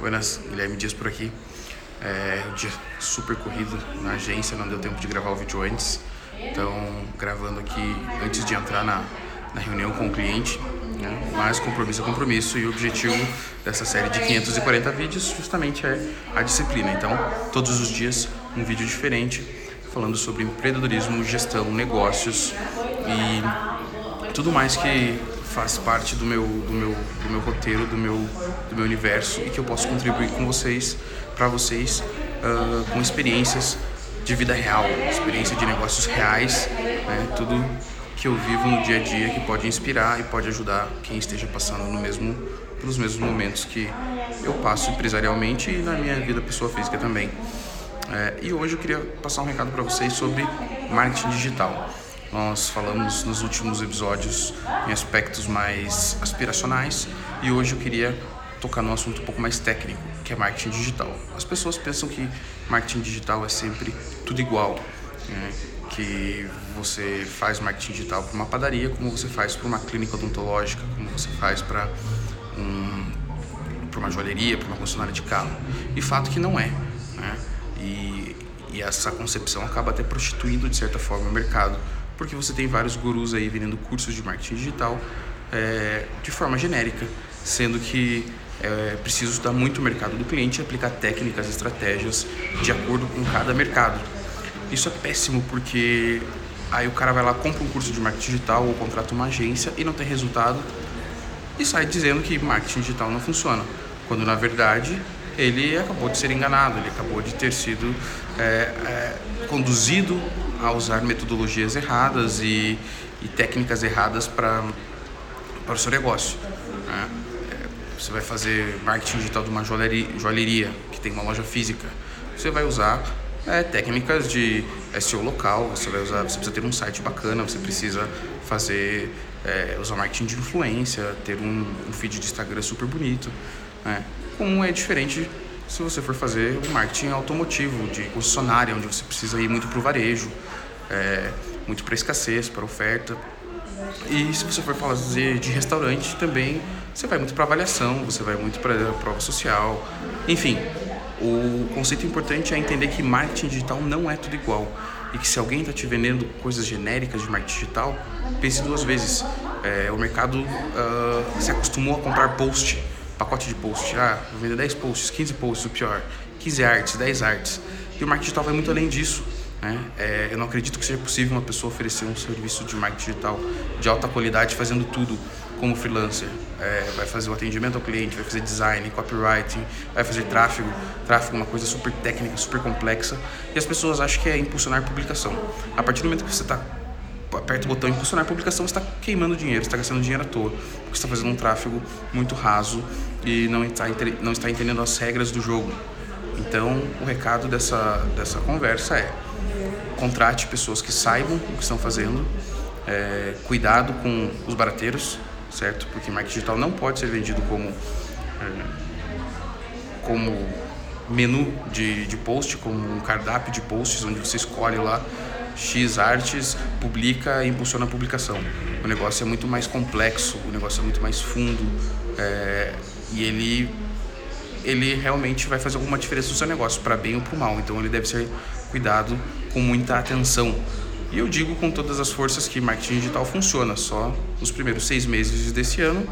Buenas, Guilherme Dias por aqui. É um dia super corrido na agência, não deu tempo de gravar o vídeo antes. Então, gravando aqui antes de entrar na, na reunião com o cliente. Né? Mas compromisso é compromisso e o objetivo dessa série de 540 vídeos justamente é a disciplina. Então, todos os dias um vídeo diferente falando sobre empreendedorismo, gestão, negócios e tudo mais que faz parte do meu, do meu, do meu roteiro, do meu, do meu universo e que eu posso contribuir com vocês, para vocês, uh, com experiências de vida real, experiência de negócios reais, né? tudo que eu vivo no dia a dia que pode inspirar e pode ajudar quem esteja passando no mesmo, pelos mesmos momentos que eu passo empresarialmente e na minha vida pessoa física também. É, e hoje eu queria passar um recado para vocês sobre marketing digital. Nós falamos nos últimos episódios em aspectos mais aspiracionais e hoje eu queria tocar num assunto um pouco mais técnico, que é marketing digital. As pessoas pensam que marketing digital é sempre tudo igual, né? que você faz marketing digital para uma padaria, como você faz para uma clínica odontológica, como você faz para um, uma joalheria, para uma concessionária de carro. E fato que não é. Né? E, e essa concepção acaba até prostituindo de certa forma o mercado porque você tem vários gurus aí vendendo cursos de marketing digital é, de forma genérica, sendo que é preciso estudar muito o mercado do cliente e aplicar técnicas, estratégias de acordo com cada mercado. Isso é péssimo porque aí o cara vai lá, compra um curso de marketing digital ou contrata uma agência e não tem resultado e sai dizendo que marketing digital não funciona, quando na verdade ele acabou de ser enganado, ele acabou de ter sido é, é, conduzido a usar metodologias erradas e, e técnicas erradas para o seu negócio. Né? É, você vai fazer marketing digital de uma joalheria, joalheria que tem uma loja física. Você vai usar é, técnicas de SEO local, você vai usar, você precisa ter um site bacana, você precisa fazer é, usar marketing de influência, ter um, um feed de Instagram super bonito. Né? Como é diferente se você for fazer um marketing automotivo, de concessionária, onde você precisa ir muito para o varejo, é, muito para escassez, para oferta. E se você for fazer de restaurante também, você vai muito para avaliação, você vai muito para prova social. Enfim, o conceito importante é entender que marketing digital não é tudo igual. E que se alguém está te vendendo coisas genéricas de marketing digital, pense duas vezes. É, o mercado uh, se acostumou a comprar post pacote de post. Ah, vou vender 10 posts, 15 posts, o pior. 15 artes, 10 artes. E o marketing digital vai muito além disso. Né? É, eu não acredito que seja possível uma pessoa oferecer um serviço de marketing digital de alta qualidade fazendo tudo como freelancer. É, vai fazer o atendimento ao cliente, vai fazer design, copywriting, vai fazer tráfego. Tráfego é uma coisa super técnica, super complexa. E as pessoas acham que é impulsionar publicação. A partir do momento que você está aperta o botão impulsionar a publicação, está queimando dinheiro, está gastando dinheiro à toa, porque está fazendo um tráfego muito raso e não está, não está entendendo as regras do jogo. Então, o recado dessa, dessa conversa é: contrate pessoas que saibam o que estão fazendo, é, cuidado com os barateiros, certo? Porque marketing digital não pode ser vendido como, é, como menu de, de post, como um cardápio de posts, onde você escolhe lá X artes, publica e impulsiona a publicação. O negócio é muito mais complexo, o negócio é muito mais fundo é, e ele, ele realmente vai fazer alguma diferença no seu negócio, para bem ou para mal. Então ele deve ser cuidado com muita atenção. E eu digo com todas as forças que marketing digital funciona. Só nos primeiros seis meses desse ano,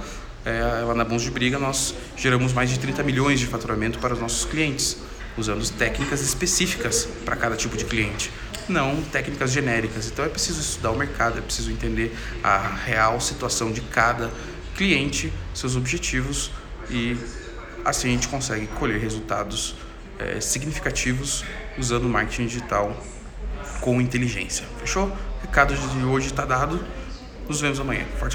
é, lá na Bons de Briga, nós geramos mais de 30 milhões de faturamento para os nossos clientes, usando técnicas específicas para cada tipo de cliente não técnicas genéricas. Então é preciso estudar o mercado, é preciso entender a real situação de cada cliente, seus objetivos e assim a gente consegue colher resultados é, significativos usando marketing digital com inteligência. Fechou? O recado de hoje está dado. Nos vemos amanhã. Forte abraço.